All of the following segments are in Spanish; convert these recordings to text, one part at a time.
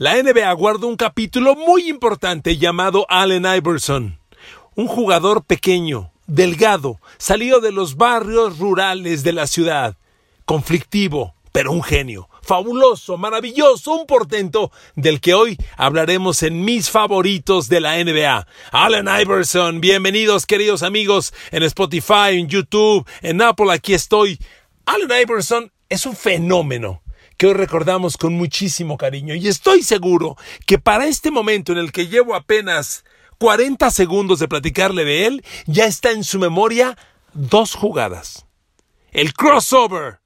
La NBA guarda un capítulo muy importante llamado Allen Iverson, un jugador pequeño, delgado, salido de los barrios rurales de la ciudad, conflictivo, pero un genio, fabuloso, maravilloso, un portento del que hoy hablaremos en mis favoritos de la NBA. Allen Iverson, bienvenidos queridos amigos en Spotify, en YouTube, en Apple, aquí estoy. Allen Iverson es un fenómeno que hoy recordamos con muchísimo cariño. Y estoy seguro que para este momento en el que llevo apenas 40 segundos de platicarle de él, ya está en su memoria dos jugadas. El crossover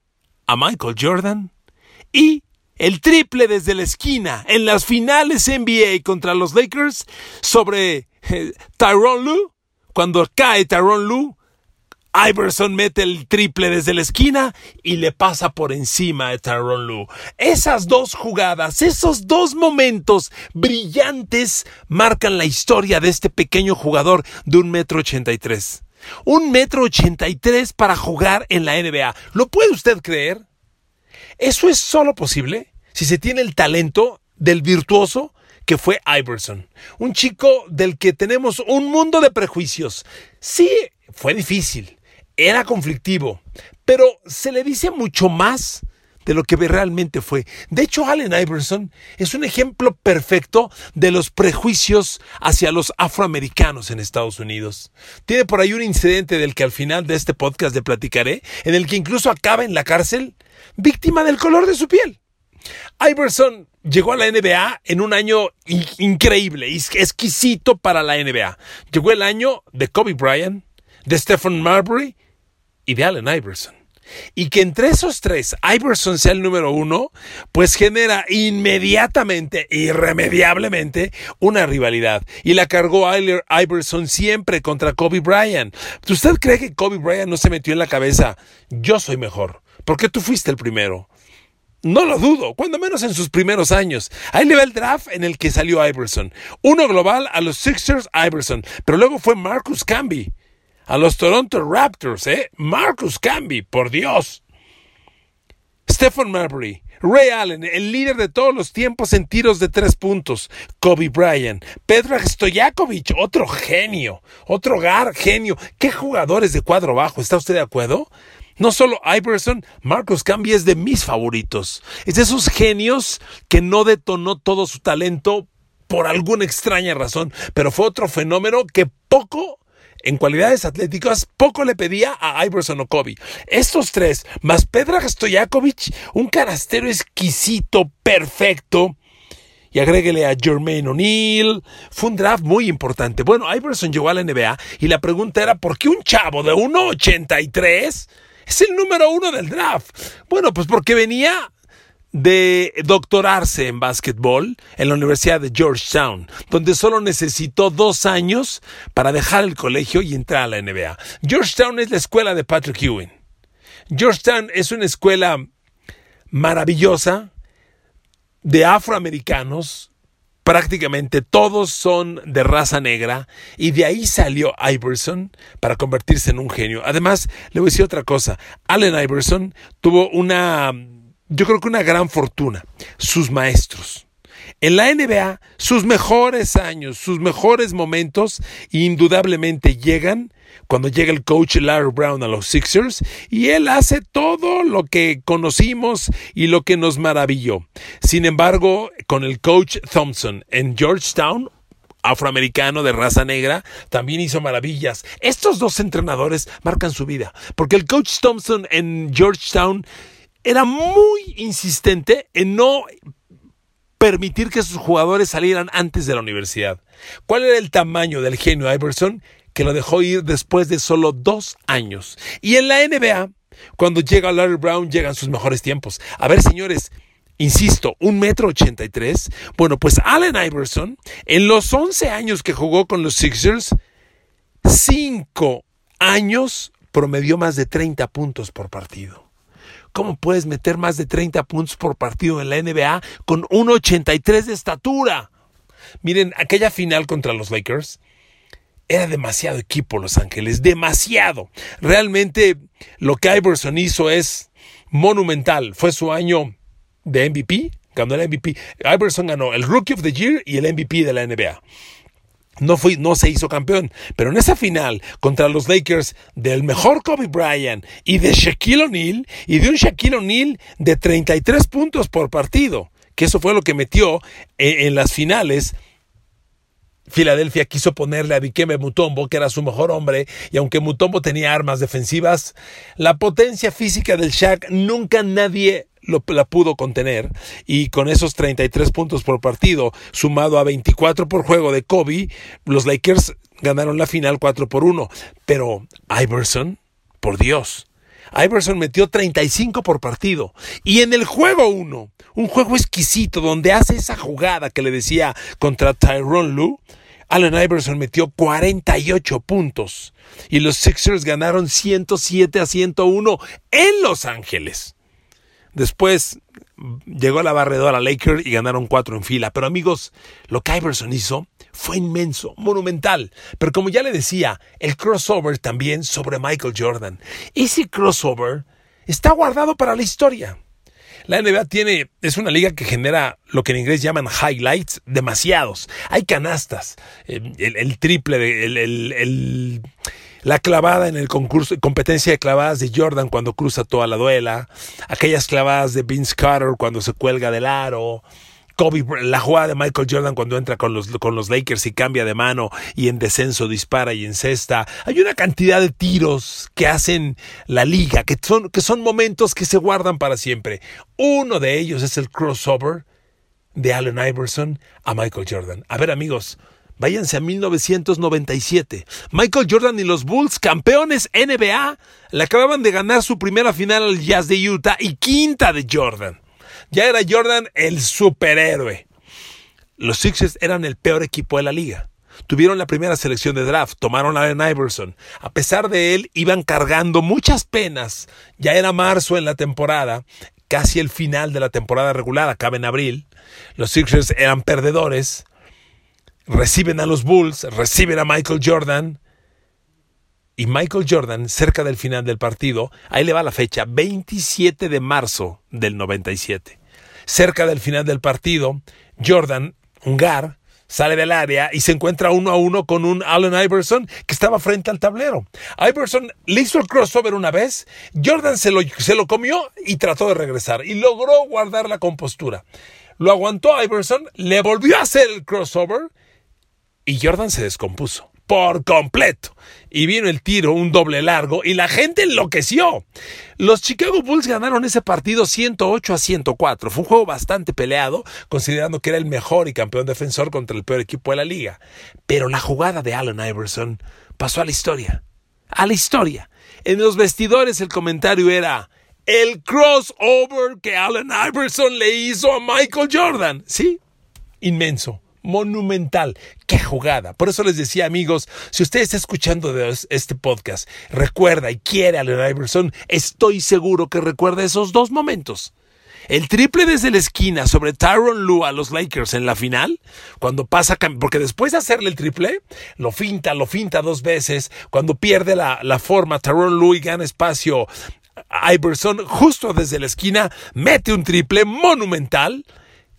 a Michael Jordan y el triple desde la esquina en las finales NBA contra los Lakers sobre eh, Tyron Lue, cuando cae Tyron Lue Iverson mete el triple desde la esquina y le pasa por encima a Tyron Lue. Esas dos jugadas, esos dos momentos brillantes marcan la historia de este pequeño jugador de un metro ochenta y tres. Un metro ochenta y tres para jugar en la NBA. ¿Lo puede usted creer? Eso es solo posible si se tiene el talento del virtuoso que fue Iverson. Un chico del que tenemos un mundo de prejuicios. Sí, fue difícil era conflictivo, pero se le dice mucho más de lo que realmente fue. De hecho, Allen Iverson es un ejemplo perfecto de los prejuicios hacia los afroamericanos en Estados Unidos. Tiene por ahí un incidente del que al final de este podcast le platicaré, en el que incluso acaba en la cárcel, víctima del color de su piel. Iverson llegó a la NBA en un año increíble, exquisito para la NBA. Llegó el año de Kobe Bryant, de Stephen Marbury y de Allen Iverson. Y que entre esos tres Iverson sea el número uno, pues genera inmediatamente, irremediablemente, una rivalidad. Y la cargó Iverson siempre contra Kobe Bryant. ¿Usted cree que Kobe Bryant no se metió en la cabeza? Yo soy mejor. porque tú fuiste el primero? No lo dudo, cuando menos en sus primeros años. Ahí le va el draft en el que salió Iverson. Uno global a los Sixers, Iverson. Pero luego fue Marcus Camby a los Toronto Raptors, ¿eh? Marcus Camby, por Dios. Stephen Marbury, Ray Allen, el líder de todos los tiempos en tiros de tres puntos. Kobe Bryant, Pedro Stojakovic, otro genio, otro gar genio. ¿Qué jugadores de cuadro bajo? ¿Está usted de acuerdo? No solo Iverson, Marcus Camby es de mis favoritos. Es de esos genios que no detonó todo su talento por alguna extraña razón, pero fue otro fenómeno que poco en cualidades atléticas poco le pedía a Iverson o Kobe. Estos tres, más Pedra Stojakovic, un canastero exquisito, perfecto. Y agréguele a Jermaine O'Neal. Fue un draft muy importante. Bueno, Iverson llegó a la NBA y la pregunta era: ¿por qué un chavo de 1,83 es el número uno del draft? Bueno, pues porque venía de doctorarse en básquetbol en la Universidad de Georgetown, donde solo necesitó dos años para dejar el colegio y entrar a la NBA. Georgetown es la escuela de Patrick Ewing. Georgetown es una escuela maravillosa de afroamericanos, prácticamente todos son de raza negra y de ahí salió Iverson para convertirse en un genio. Además, le voy a decir otra cosa, Allen Iverson tuvo una yo creo que una gran fortuna, sus maestros. En la NBA, sus mejores años, sus mejores momentos, indudablemente llegan cuando llega el coach Larry Brown a los Sixers y él hace todo lo que conocimos y lo que nos maravilló. Sin embargo, con el coach Thompson en Georgetown, afroamericano de raza negra, también hizo maravillas. Estos dos entrenadores marcan su vida, porque el coach Thompson en Georgetown era muy insistente en no permitir que sus jugadores salieran antes de la universidad. ¿Cuál era el tamaño del genio Iverson? que lo dejó ir después de solo dos años. Y en la NBA, cuando llega Larry Brown, llegan sus mejores tiempos. A ver, señores, insisto, un metro ochenta y tres. Bueno, pues Allen Iverson, en los once años que jugó con los Sixers, cinco años promedió más de 30 puntos por partido. ¿Cómo puedes meter más de 30 puntos por partido en la NBA con 1,83 de estatura? Miren, aquella final contra los Lakers era demasiado equipo Los Ángeles, demasiado. Realmente lo que Iverson hizo es monumental. Fue su año de MVP, ganó el MVP. Iverson ganó el Rookie of the Year y el MVP de la NBA. No, no se hizo campeón, pero en esa final contra los Lakers del mejor Kobe Bryant y de Shaquille O'Neal y de un Shaquille O'Neal de 33 puntos por partido, que eso fue lo que metió en, en las finales Filadelfia quiso ponerle a Dikembe Mutombo, que era su mejor hombre, y aunque Mutombo tenía armas defensivas, la potencia física del Shaq nunca nadie lo, la pudo contener y con esos 33 puntos por partido sumado a 24 por juego de Kobe, los Lakers ganaron la final 4 por 1. Pero Iverson, por Dios, Iverson metió 35 por partido. Y en el juego 1, un juego exquisito donde hace esa jugada que le decía contra Tyrone Lue, Allen Iverson metió 48 puntos y los Sixers ganaron 107 a 101 en Los Ángeles. Después llegó la barredora Lakers y ganaron cuatro en fila. Pero amigos, lo que Iverson hizo fue inmenso, monumental. Pero como ya le decía, el crossover también sobre Michael Jordan. Ese crossover está guardado para la historia. La NBA tiene, es una liga que genera lo que en inglés llaman highlights, demasiados. Hay canastas, eh, el, triple, el, el la clavada en el concurso, competencia de clavadas de Jordan cuando cruza toda la duela, aquellas clavadas de Vince Carter cuando se cuelga del aro, Kobe, la jugada de Michael Jordan cuando entra con los, con los Lakers y cambia de mano y en descenso dispara y encesta. Hay una cantidad de tiros que hacen la liga, que son, que son momentos que se guardan para siempre. Uno de ellos es el crossover de Allen Iverson a Michael Jordan. A ver amigos, Váyanse a 1997. Michael Jordan y los Bulls, campeones NBA, le acababan de ganar su primera final al Jazz de Utah y quinta de Jordan. Ya era Jordan el superhéroe. Los Sixers eran el peor equipo de la liga. Tuvieron la primera selección de draft, tomaron a Allen Iverson. A pesar de él, iban cargando muchas penas. Ya era marzo en la temporada, casi el final de la temporada regular, acaba en abril. Los Sixers eran perdedores reciben a los Bulls, reciben a Michael Jordan. Y Michael Jordan, cerca del final del partido, ahí le va la fecha, 27 de marzo del 97. Cerca del final del partido, Jordan, un gar, sale del área y se encuentra uno a uno con un Allen Iverson que estaba frente al tablero. Iverson le hizo el crossover una vez, Jordan se lo, se lo comió y trató de regresar y logró guardar la compostura. Lo aguantó Iverson, le volvió a hacer el crossover y Jordan se descompuso por completo. Y vino el tiro, un doble largo, y la gente enloqueció. Los Chicago Bulls ganaron ese partido 108 a 104. Fue un juego bastante peleado, considerando que era el mejor y campeón defensor contra el peor equipo de la liga. Pero la jugada de Allen Iverson pasó a la historia. A la historia. En los vestidores el comentario era el crossover que Allen Iverson le hizo a Michael Jordan. Sí, inmenso monumental. ¡Qué jugada! Por eso les decía, amigos, si usted está escuchando este podcast, recuerda y quiere a Allen Iverson, estoy seguro que recuerda esos dos momentos. El triple desde la esquina sobre Tyron Lue a los Lakers en la final, cuando pasa, porque después de hacerle el triple, lo finta, lo finta dos veces, cuando pierde la, la forma Tyron Lue y gana espacio, Iverson justo desde la esquina mete un triple monumental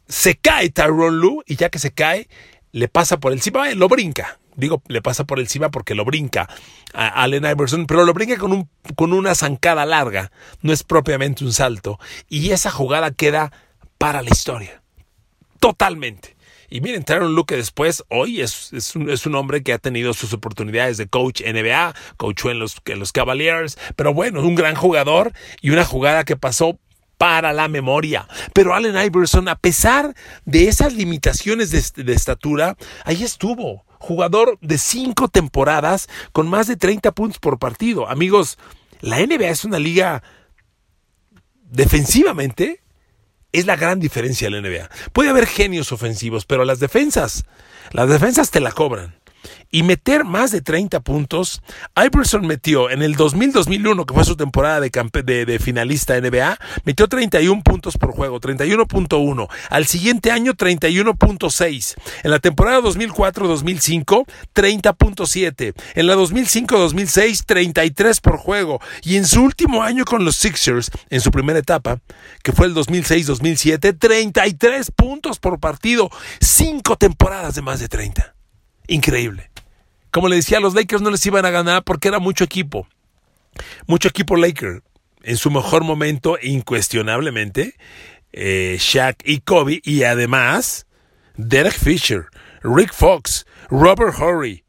se cae Tyrone Lue y ya que se cae, le pasa por encima, lo brinca. Digo, le pasa por encima porque lo brinca a Allen Iverson, pero lo brinca con, un, con una zancada larga, no es propiamente un salto. Y esa jugada queda para la historia. Totalmente. Y miren, Tyron Lue que después, hoy es, es, un, es, un, hombre que ha tenido sus oportunidades de coach NBA, coachó en los, en los Cavaliers, pero bueno, un gran jugador y una jugada que pasó para la memoria. Pero Allen Iverson, a pesar de esas limitaciones de, estatura, ahí estuvo. jugador de cinco temporadas con más de 30 puntos por partido. Amigos, la NBA es una liga defensivamente es la gran diferencia de la NBA. Puede haber genios ofensivos, pero las defensas, las defensas te la cobran y meter más de 30 puntos. Iverson metió en el 2000-2001, que fue su temporada de, finalista NBA, metió 31 puntos por juego, 31.1. Al siguiente año, 31.6. En la temporada 2004-2005, 30.7. En la 2005-2006, 33 por juego. Y en su último año con los Sixers, en su primera etapa, que fue el 2006-2007, 33 puntos por partido. Cinco temporadas de más de 30. Increíble. Como le decía, los Lakers no les iban a ganar porque era mucho equipo. Mucho equipo Laker. En su mejor momento, incuestionablemente, eh, Shaq y Kobe. Y además, Derek Fisher, Rick Fox, Robert Horry.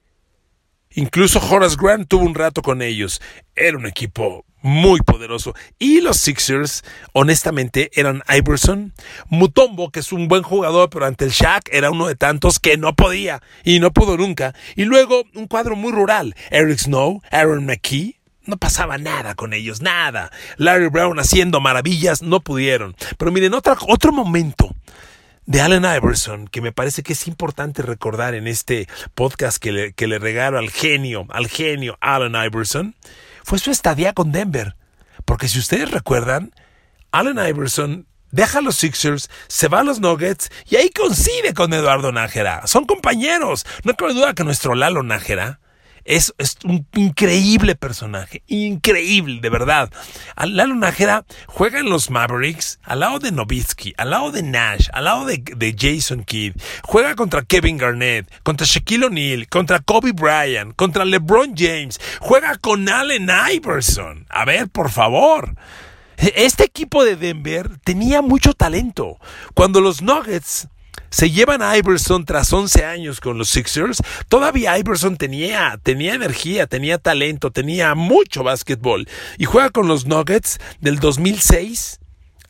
Incluso Horace Grant tuvo un rato con ellos. Era un equipo muy poderoso. Y los Sixers, honestamente, eran Iverson, Mutombo, que es un buen jugador, pero ante el Shaq era uno de tantos que no podía y no pudo nunca. Y luego un cuadro muy rural, Eric Snow, Aaron McKee. No pasaba nada con ellos, nada. Larry Brown haciendo maravillas, no pudieron. Pero miren, otro, otro momento de Allen Iverson, que me parece que es importante recordar en este podcast que le, que le regalo al genio, al genio Allen Iverson, fue su estadía con Denver. Porque si ustedes recuerdan, Allen Iverson deja a los Sixers, se va a los Nuggets y ahí coincide con Eduardo Nájera. Son compañeros. No cabe duda que nuestro Lalo Nájera es, un increíble personaje, increíble, de verdad. Lalo Nájera juega en los Mavericks al lado de Novitsky, al lado de Nash, al lado de, de Jason Kidd. Juega contra Kevin Garnett, contra Shaquille O'Neal, contra Kobe Bryant, contra LeBron James. Juega con Allen Iverson. A ver, por favor. Este equipo de Denver tenía mucho talento. Cuando los Nuggets se llevan a Iverson tras 11 años con los Sixers. Todavía Iverson tenía, tenía energía, tenía talento, tenía mucho básquetbol. Y juega con los Nuggets del 2006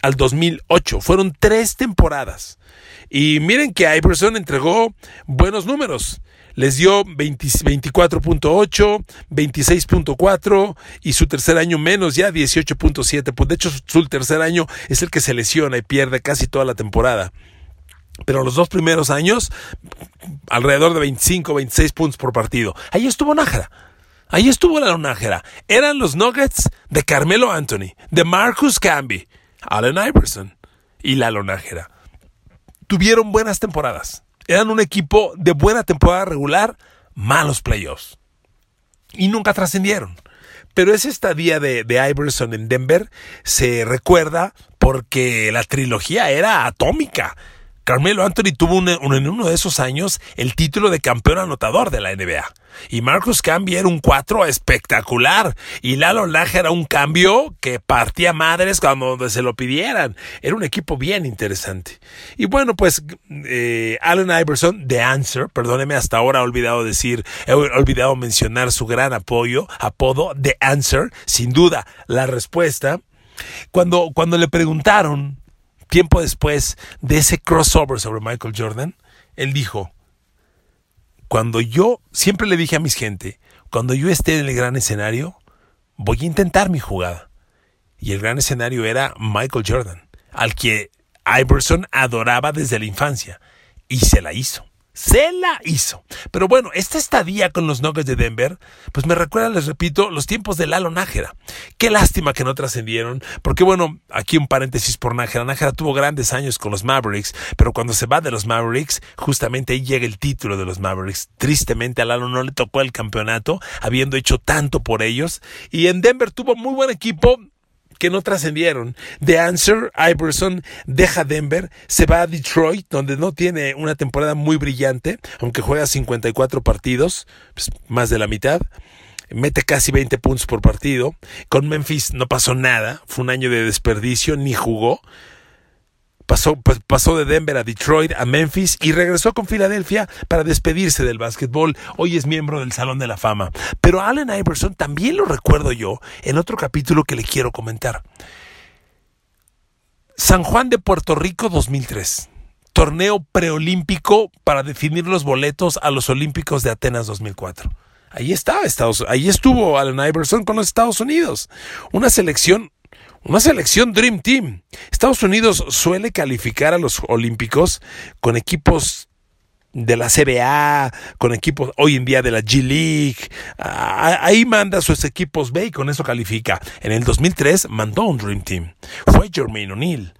al 2008. Fueron tres temporadas. Y miren que Iverson entregó buenos números. Les dio 24.8, 26.4 y su tercer año menos ya 18.7. Pues de hecho su tercer año es el que se lesiona y pierde casi toda la temporada. Pero los dos primeros años, alrededor de 25, 26 puntos por partido. Ahí estuvo Nájera. Ahí estuvo la Nájera. Eran los Nuggets de Carmelo Anthony, de Marcus Camby, Allen Iverson y la Nájera. Tuvieron buenas temporadas. Eran un equipo de buena temporada regular, malos playoffs. Y nunca trascendieron. Pero esa estadía de, de Iverson en Denver se recuerda porque la trilogía era atómica Carmelo Anthony tuvo en uno de esos años el título de campeón anotador de la NBA. Y Marcus Camby era un cuatro espectacular. Y Lalo Laje era un cambio que partía madres cuando se lo pidieran. Era un equipo bien interesante. Y bueno, pues eh, Allen Iverson, The Answer, perdóneme, hasta ahora he olvidado decir, he olvidado mencionar su gran apoyo, apodo, The Answer, sin duda, la respuesta. Cuando, cuando le preguntaron tiempo después de ese crossover sobre Michael Jordan, él dijo, cuando yo, siempre le dije a mis gente, cuando yo esté en el gran escenario, voy a intentar mi jugada. Y el gran escenario era Michael Jordan, al que Iverson adoraba desde la infancia, y se la hizo. Se la hizo. Pero bueno, esta estadía con los Nuggets de Denver, pues me recuerda, les repito, los tiempos de Lalo Nájera. Qué lástima que no trascendieron, porque bueno, aquí un paréntesis por Nájera. Nájera tuvo grandes años con los Mavericks, pero cuando se va de los Mavericks, justamente ahí llega el título de los Mavericks. Tristemente a Lalo no le tocó el campeonato, habiendo hecho tanto por ellos. Y en Denver tuvo muy buen equipo, que no trascendieron. The Answer, Iverson deja Denver, se va a Detroit, donde no tiene una temporada muy brillante, aunque juega 54 partidos, pues, más de la mitad. Mete casi 20 puntos por partido. Con Memphis no pasó nada, fue un año de desperdicio, ni jugó. Pasó, pasó de Denver a Detroit, a Memphis y regresó con Filadelfia para despedirse del básquetbol. Hoy es miembro del Salón de la Fama. Pero Allen Iverson también lo recuerdo yo en otro capítulo que le quiero comentar. San Juan de Puerto Rico 2003. torneo preolímpico para definir los boletos a los Olímpicos de Atenas 2004. Ahí estaba Estados, ahí estuvo Allen Iverson con los Estados Unidos. Una selección una selección Dream Team. Estados Unidos suele calificar a los Olímpicos con equipos de la CBA, con equipos hoy en día de la G League. Ahí manda sus equipos B y con eso califica. En el 2003 mandó un Dream Team. Fue Jermaine O'Neal,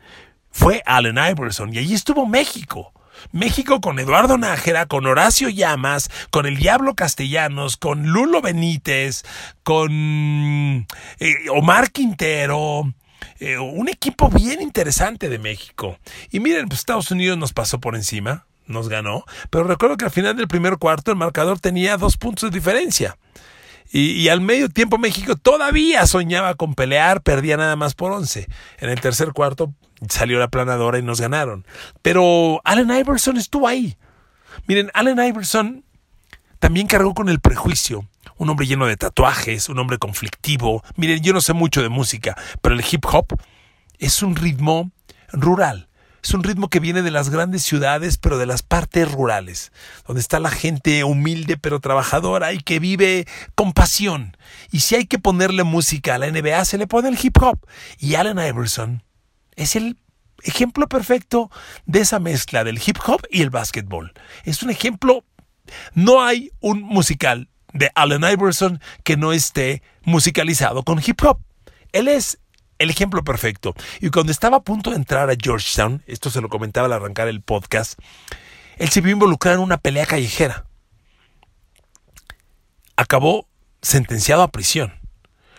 fue Allen Iverson y allí estuvo México. México con Eduardo Nájera, con Horacio Llamas, con el Diablo Castellanos, con Lulo Benítez, con eh, Omar Quintero, eh, un equipo bien interesante de México. Y miren, pues Estados Unidos nos pasó por encima, nos ganó, pero recuerdo que al final del primer cuarto el marcador tenía dos puntos de diferencia. Y, al medio tiempo México todavía soñaba con pelear, perdía nada más por 11. En el tercer cuarto salió la planadora y nos ganaron. Pero Allen Iverson estuvo ahí. Miren, Allen Iverson también cargó con el prejuicio. Un hombre lleno de tatuajes, un hombre conflictivo. Miren, yo no sé mucho de música, pero el hip hop es un ritmo rural. Es un ritmo que viene de las grandes ciudades, pero de las partes rurales, donde está la gente humilde pero trabajadora y que vive con pasión. Y si hay que ponerle música a la NBA, se le pone el hip hop. Y Allen Iverson es el ejemplo perfecto de esa mezcla del hip hop y el básquetbol. Es un ejemplo, no hay un musical de Allen Iverson que no esté musicalizado con hip hop. Él es el ejemplo perfecto. Y cuando estaba a punto de entrar a Georgetown, esto se lo comentaba al arrancar el podcast, él se vio involucrado en una pelea callejera. Acabó sentenciado a prisión.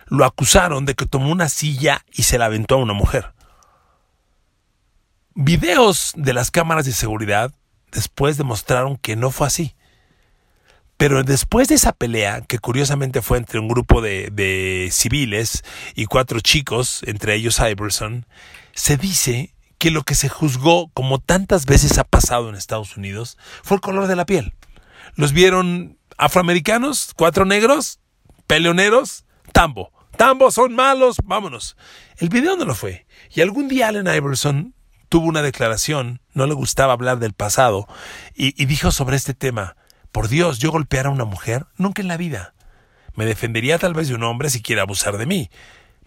Lo acusaron de que tomó una silla y se la aventó a una mujer. Videos de las cámaras de seguridad después demostraron que no fue así. Pero después de esa pelea, que curiosamente fue entre un grupo de, civiles y cuatro chicos, entre ellos Iverson, se dice que lo que se juzgó, como tantas veces ha pasado en Estados Unidos, fue el color de la piel. Los vieron afroamericanos, cuatro negros, peleoneros, tambo. Tambo son malos, vámonos. El video no lo fue. Y algún día Allen Iverson tuvo una declaración, no le gustaba hablar del pasado, y dijo sobre este tema, por Dios, yo golpear a una mujer, nunca en la vida. Me defendería tal vez de un hombre si quiere abusar de mí,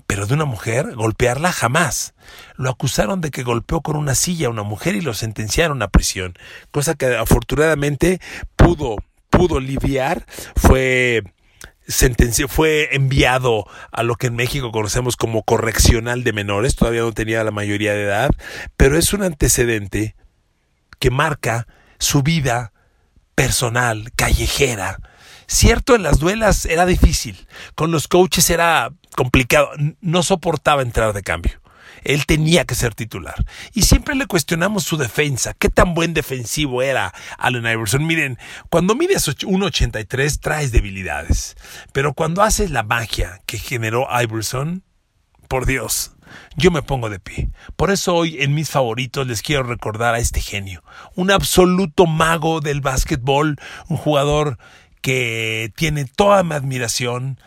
pero de una mujer, golpearla jamás. Lo acusaron de que golpeó con una silla a una mujer y lo sentenciaron a prisión, cosa que afortunadamente pudo, pudo lidiar, fue sentenció, fue enviado a lo que en México conocemos como correccional de menores, todavía no tenía la mayoría de edad, pero es un antecedente que marca su vida personal, callejera. Cierto, en las duelas era difícil, con los coaches era complicado, no soportaba entrar de cambio. Él tenía que ser titular. Y siempre le cuestionamos su defensa. ¿Qué tan buen defensivo era Allen Iverson? Miren, cuando mides 1.83 traes debilidades. Pero cuando haces la magia que generó Iverson, por Dios, yo me pongo de pie. Por eso hoy en mis favoritos les quiero recordar a este genio, un absoluto mago del básquetbol, un jugador que tiene toda mi admiración,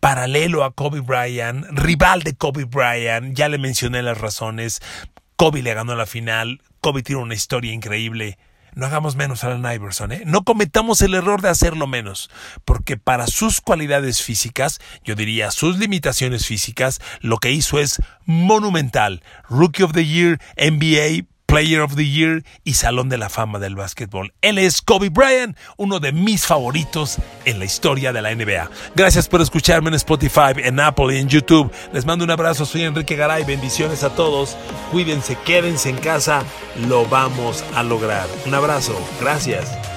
paralelo a Kobe Bryant, rival de Kobe Bryant, ya le mencioné las razones, Kobe le ganó la final, Kobe tiene una historia increíble, no hagamos menos a Allen Iverson, ¿eh? No cometamos el error de hacerlo menos, porque para sus cualidades físicas, yo diría sus limitaciones físicas, lo que hizo es monumental. Rookie of the Year, NBA Player of the Year y Salón de la Fama del Básquetbol. Él es Kobe Bryant, uno de mis favoritos en la historia de la NBA. Gracias por escucharme en Spotify, en Apple y en YouTube. Les mando un abrazo, soy Enrique Garay, bendiciones a todos. Cuídense, quédense en casa, lo vamos a lograr. Un abrazo, gracias.